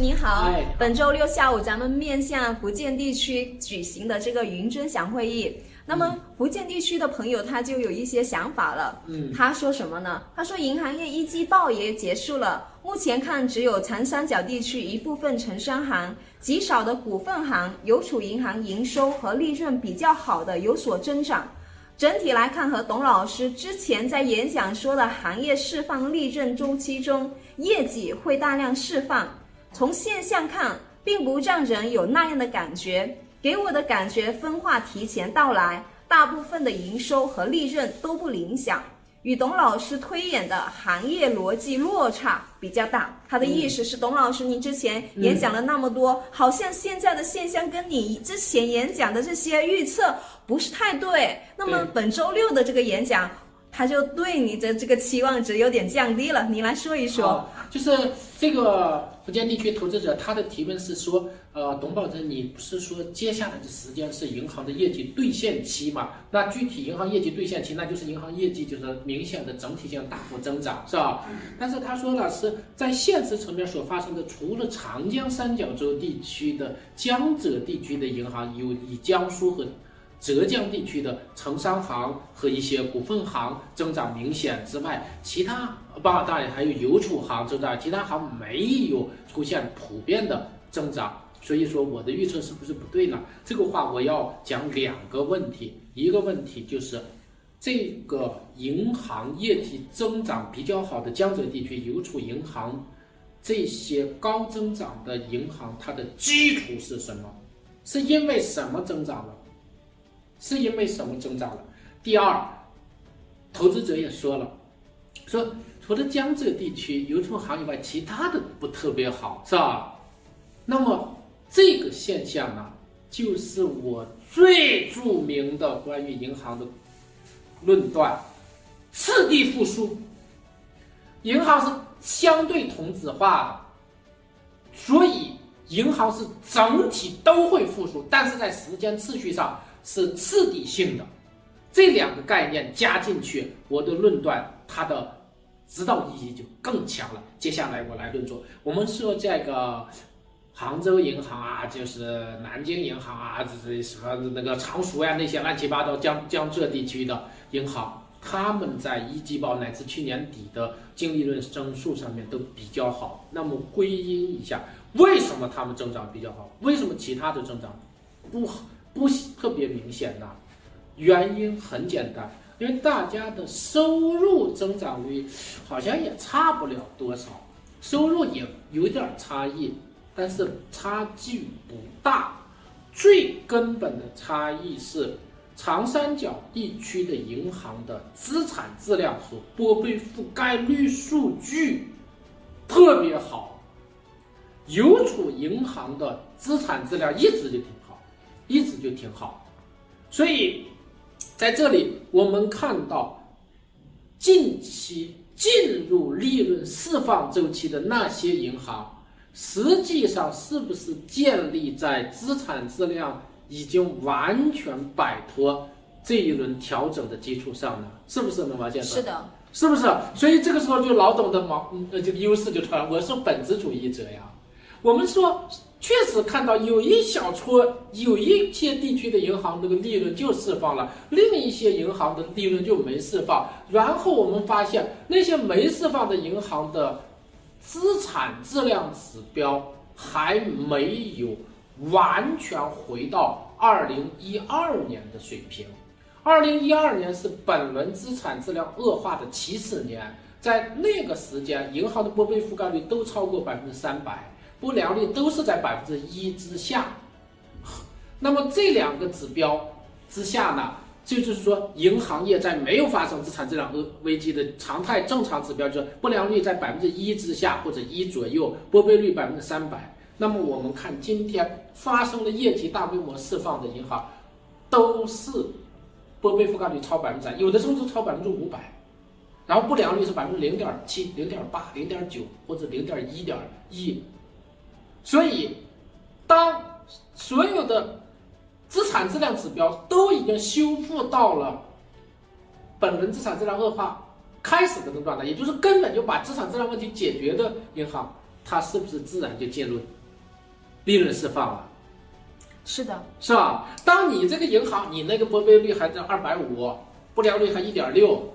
师您好哎，本周六下午咱们面向福建地区举行的这个云尊享会议，那么福建地区的朋友他就有一些想法了。嗯，他说什么呢？他说银行业一季报也结束了，目前看只有长三角地区一部分城商行、极少的股份行、邮储银行营收和利润比较好的有所增长。整体来看，和董老师之前在演讲说的行业释放利润周期中，业绩会大量释放。从现象看，并不让人有那样的感觉。给我的感觉，分化提前到来，大部分的营收和利润都不理想，与董老师推演的行业逻辑落差比较大。他的意思是，董老师，您之前演讲了那么多，好像现在的现象跟你之前演讲的这些预测不是太对。那么本周六的这个演讲，他就对你的这个期望值有点降低了。你来说一说。就是这个福建地区投资者他的提问是说，呃，董宝珍，你不是说接下来的时间是银行的业绩兑现期嘛？那具体银行业绩兑现期，那就是银行业绩就是明显的整体性大幅增长，是吧？但是他说了，是在现实层面所发生的，除了长江三角洲地区的江浙地区的银行有以江苏和浙江地区的城商行和一些股份行增长明显之外，其他当当然还有邮储行增长，其他行没有出现普遍的增长。所以说我的预测是不是不对呢？这个话我要讲两个问题，一个问题就是这个银行业绩增长比较好的江浙地区邮储银行这些高增长的银行，它的基础是什么？是因为什么增长了？是因为什么增长了？第二，投资者也说了，说除了江浙地区邮储行以外，其他的不特别好，是吧？那么这个现象呢，就是我最著名的关于银行的论断：次第复苏。银行是相对同质化的，所以银行是整体都会复苏，但是在时间次序上是次第性的。这两个概念加进去，我的论断它的指导意义就更强了。接下来我来论述，我们说这个杭州银行啊，就是南京银行啊，这这什么那个常熟呀那些乱七八糟江江浙地区的银行，他们在一季报乃至去年底的净利润增速上面都比较好。那么归因一下，为什么他们增长比较好？为什么其他的增长不好不特别明显呢？原因很简单，因为大家的收入增长率好像也差不了多少，收入也有点差异，但是差距不大。最根本的差异是，长三角地区的银行的资产质量和拨备覆盖率数据特别好，邮储银行的资产质量一直就挺，一直就挺好，所以。在这里，我们看到近期进入利润释放周期的那些银行，实际上是不是建立在资产质量已经完全摆脱这一轮调整的基础上呢？是不是能王先生？是的，是不是？所以这个时候就老董的毛呃这个优势就出来了。我是本质主义者呀。我们说。确实看到有一小撮、有一些地区的银行这个利润就释放了，另一些银行的利润就没释放。然后我们发现那些没释放的银行的资产质量指标还没有完全回到二零一二年的水平。二零一二年是本轮资产质量恶化的起始年，在那个时间，银行的拨备覆盖率都超过百分之三百。不良率都是在百分之一之下，那么这两个指标之下呢，就就是说，银行业在没有发生资产质量恶危机的常态正常指标，就是不良率在百分之一之下或者一左右，拨备率百分之三百。那么我们看今天发生的业绩大规模释放的银行，都是拨备覆盖率超百分之三，有的甚至超百分之五百，然后不良率是百分之零点七、零点八、零点九或者零点一点一。所以，当所有的资产质量指标都已经修复到了本轮资产质量恶化开始的这个状态，也就是根本就把资产质量问题解决的银行，它是不是自然就进入利润释放了？是的，是吧？当你这个银行，你那个拨备率还在二百五，不良率还一点六，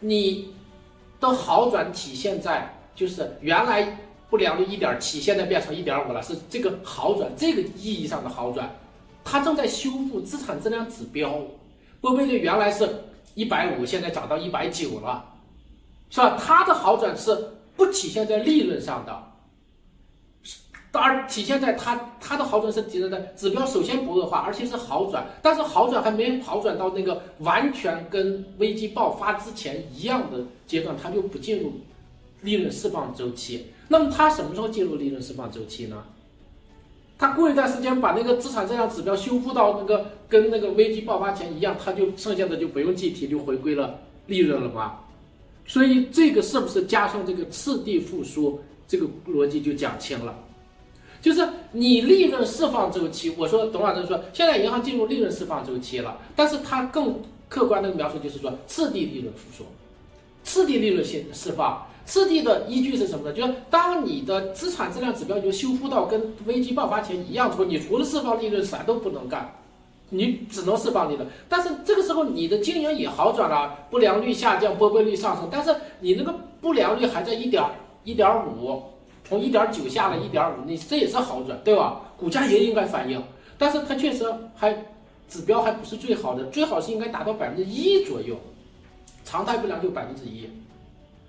你的好转体现在就是原来不良率一点七，现在变成一点五了，是这个好转，这个意义上的好转，它正在修复资产质量指标，拨备率原来是一百五，现在涨到一百九了，是吧？它的好转是不体现在利润上的。而体现在它它的好转是体现在指标首先不恶化，而且是好转，但是好转还没好转到那个完全跟危机爆发之前一样的阶段，它就不进入利润释放周期。那么它什么时候进入利润释放周期呢？它过一段时间把那个资产质量指标修复到那个跟那个危机爆发前一样，它就剩下的就不用计提，就回归了利润了吗？所以这个是不是加上这个次第复苏，这个逻辑就讲清了。就是你利润释放周期，我说董老师说，现在银行进入利润释放周期了，但是它更客观的描述就是说次第利润复苏，次第利润性释放，次第的依据是什么呢？就是当你的资产质量指标已经修复到跟危机爆发前一样之后，你除了释放利润啥都不能干，你只能释放利润。但是这个时候你的经营也好转了，不良率下降，拨备率上升，但是你那个不良率还在一点一点五。从一点九下了一点五，你这也是好转，对吧？股价也应该反应，但是它确实还指标还不是最好的，最好是应该达到百分之一左右，常态不良就百分之一，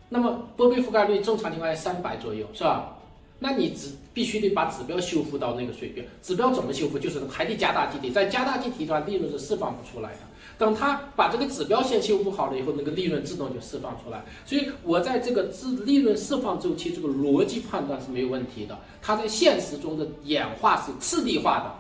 那么拨备覆盖率正常情况下三百左右，是吧？那你只必须得把指标修复到那个水平，指标怎么修复？就是还得加大计提，在加大计提端利润是释放不出来的。等他把这个指标先修复好了以后，那个利润自动就释放出来。所以我在这个自利润释放周期这个逻辑判断是没有问题的。它在现实中的演化是次第化的，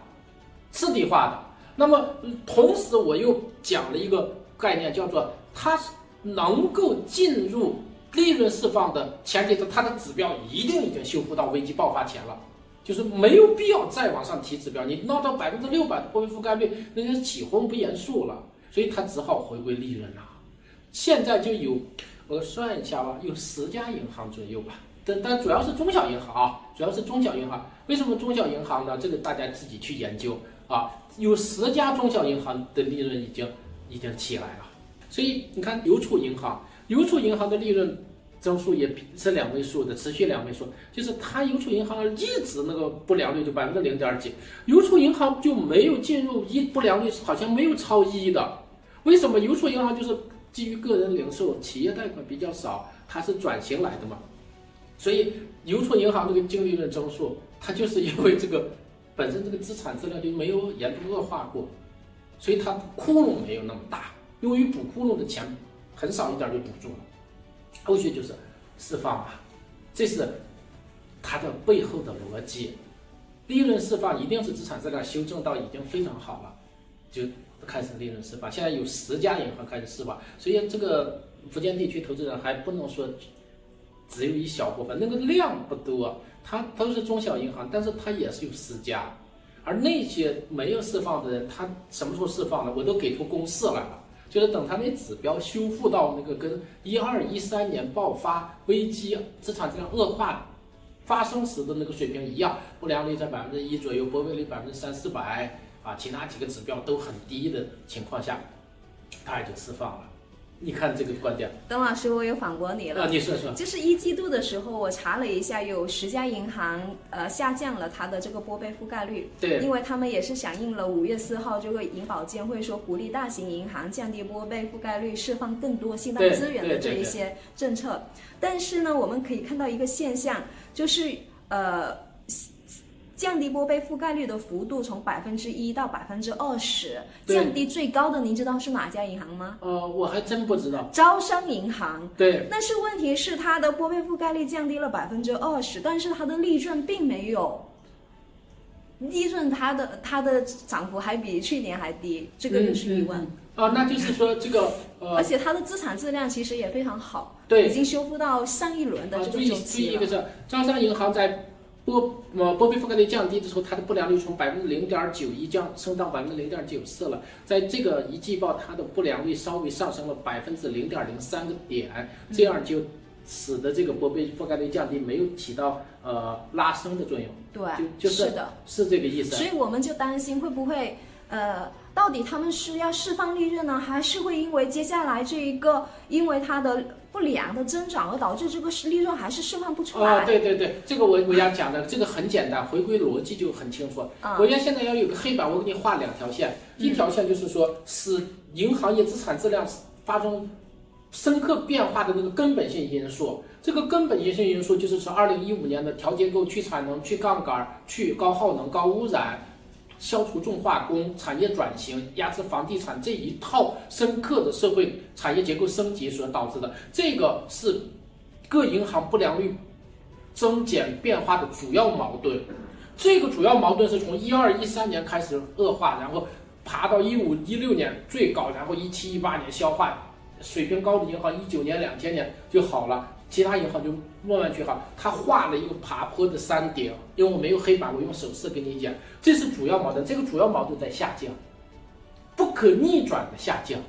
次第化的。那么同时我又讲了一个概念，叫做它是能够进入利润释放的前提是它的指标一定已经修复到危机爆发前了，就是没有必要再往上提指标。你闹到百分之六百的货币覆盖率，那就是起哄不严肃了。所以它只好回归利润了。现在就有，我算一下吧，有十家银行左右吧。但但主要是中小银行啊，主要是中小银行。为什么中小银行呢？这个大家自己去研究啊。有十家中小银行的利润已经已经起来了。所以你看邮储银行，邮储银行的利润增速也是两位数的，持续两位数。就是它邮储银行一直那个不良率就百分之零点几，邮储银行就没有进入一不良率好像没有超一的。为什么邮储银行就是基于个人零售、企业贷款比较少，它是转型来的嘛？所以邮储银行这个净利润增速，它就是因为这个本身这个资产质量就没有严重恶化过，所以它窟窿没有那么大，用于补窟窿的钱很少一点就补住了。后续就是释放嘛，这是它的背后的逻辑。利润释放一定是资产质量修正到已经非常好了，就。开始利润释放，现在有十家银行开始释放，所以这个福建地区投资人还不能说只有一小部分，那个量不多，它都是中小银行，但是它也是有十家，而那些没有释放的人，他什么时候释放的？我都给出公式来了，就是等它那指标修复到那个跟一二一三年爆发危机、资产质量恶化发生时的那个水平一样，不良率在百分之一左右，拨备率百分之三四百。啊，其他几个指标都很低的情况下，它也就释放了。你看这个观点，邓老师，我又反驳你了。啊，你说说，就是一季度的时候，我查了一下，有十家银行呃下降了它的这个拨备覆盖率。对，因为他们也是响应了五月四号这个银保监会说鼓励大型银行降低拨备覆盖率，释放更多信贷资源的这一些政策。但是呢，我们可以看到一个现象，就是呃。降低拨备覆盖率的幅度从百分之一到百分之二十，降低最高的，您知道是哪家银行吗？呃，我还真不知道。招商银行。对。但是问题是，它的拨备覆盖率降低了百分之二十，但是它的利润并没有，利润它的它的涨幅还比去年还低，这个就是疑问。啊，那就是说这个呃。而且它的资产质量其实也非常好，对，已经修复到上一轮的这个周期了。一个是招商银行在。波呃波比覆盖率降低的时候，它的不良率从百分之零点九一降升到百分之零点九四了。在这个一季报，它的不良率稍微上升了百分之零点零三个点，这样就使得这个波比覆盖率降低，没有起到呃拉升的作用，对，就就是的，是这个意思。所以我们就担心会不会呃，到底他们是要释放利润呢，还是会因为接下来这一个因为它的不良的增长而导致这个利润还是释放不出来？啊，对对对，这个我我要讲的这个很简单，回归逻辑就很清楚。嗯我要现在要有个黑板，我给你画两条线，一条线就是说使银行业资产质量发生深刻变化的那个根本性因素。这个根本性因素就是从，二零一五年的调结构、去产能、去杠杆、去高耗能、高污染。消除重化工、产业转型、压制房地产这一套深刻的社会产业结构升级所导致的，这个是各银行不良率增减变化的主要矛盾。这个主要矛盾是从一二一三年开始恶化，然后爬到一五一六年最高，然后一七一八年消化，水平高的银行一九年、两千年就好了，其他银行就慢慢去好。它画了一个爬坡的山顶，因为我没有黑板，我用手势跟你讲，这是主要矛盾。这个主要矛盾在下降，不可逆转的下降，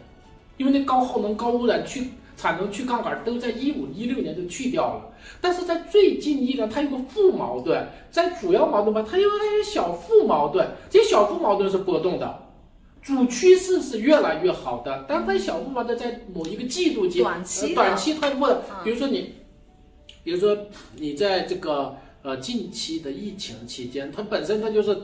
因为那高耗能、高污染、去产能、去杠杆都在一五一六年就去掉了。但是在最近一年，它有个负矛盾，在主要矛盾吧，它有它有小负矛盾，这些小负矛盾是波动的。主趋势是越来越好的，但它小负矛盾在某一个季度间，短期呃短期它不，嗯。比如说你，比如说你在这个呃近期的疫情期间，它本身它就是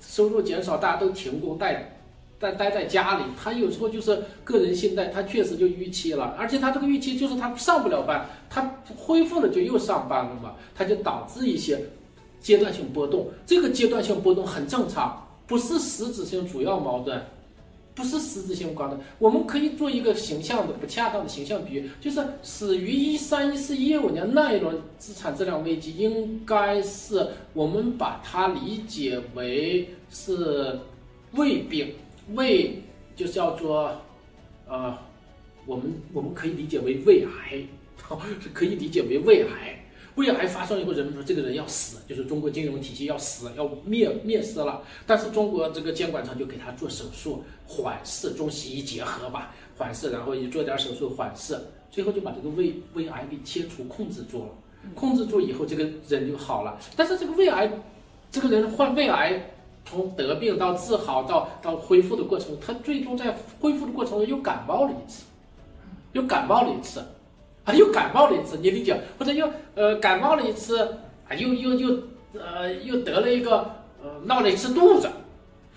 收入减少，大家都停工待待待在家里，他有时候就是个人信贷，他确实就逾期了，而且他这个逾期就是他上不了班，他恢复了就又上班了嘛，他就导致一些阶段性波动。这个阶段性波动很正常，不是实质性主要矛盾，不是实质性关的。我们可以做一个形象的不恰当的形象比喻，就是始于一三、一四、一五年那一轮资产质量危机，应该是我们把它理解为是胃病。胃就叫做，呃，我们我们可以理解为胃癌，是可以理解为胃癌。胃癌发生以后，人们说这个人要死，就是中国金融体系要死，要灭灭失了。但是中国这个监管层就给他做手术缓释，中西医结合吧，缓释，然后也做点手术缓释，最后就把这个胃胃癌给切除控制住了。控制住以后，这个人就好了。但是这个胃癌，这个人患胃癌。从得病到治好到到恢复的过程，他最终在恢复的过程中又感冒了一次，又感冒了一次，啊，又感冒了一次，你理解？或者又呃感冒了一次，啊，又又又呃又得了一个呃闹了一次肚子，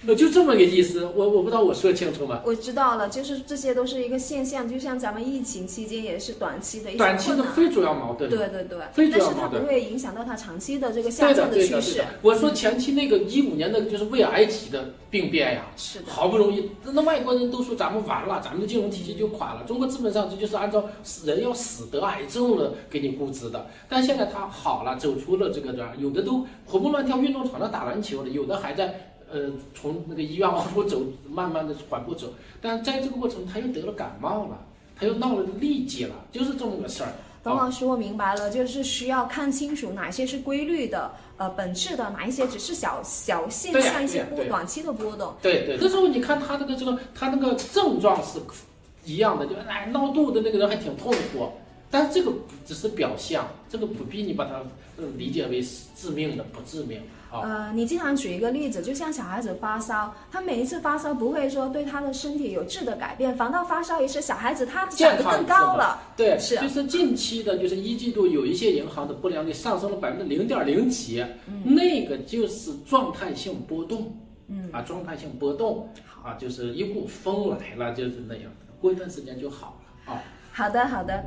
呃就这么个意思。我我不知道我说清楚吗？我知道了，就是这些都是一个现象，就像咱们疫情期间也是短期的一些短期的。非主要矛盾。对对对，非主但是它要矛盾不会影响到它长期的这个下降的，趋势对的对的。。我说前期那个一五年那个就是胃癌级的病变呀，是的，好不容易，那外国人都说咱们完了，咱们的金融体系就垮了。中国基本上这就是按照死人要死得癌症了给你估值的，但现在他好了，走出了这个这儿，有的都活蹦乱跳运动场上打篮球了，有的还在呃从那个医院往出走，慢慢的缓步走。但在这个过程，他又得了感冒了，他又闹了痢疾了，就是这么个事儿。董老师，我明白了，就是需要看清楚哪些是规律的、呃本质的，哪一些只是小小现象、一些波短期的波动。对对，这时候你看他这个这个他那个症状是一样的，就哎闹肚子那个人还挺痛苦，但是这个只是表象，这个不必你把它呃理解为是致命的，不致命啊。呃，你经常举一个例子，就像小孩子发烧，他每一次发烧不会说对他的身体有质的改变，反倒发烧一次，小孩子他长得更高了。对，是。啊就是近期的，就是一季度有一些银行的不良率上升了百分之零点零几，嗯。那个就是状态性波动，嗯，啊，状态性波动。啊，就是一股风来了，就是那样的，过一段时间就好了啊。好的，好的。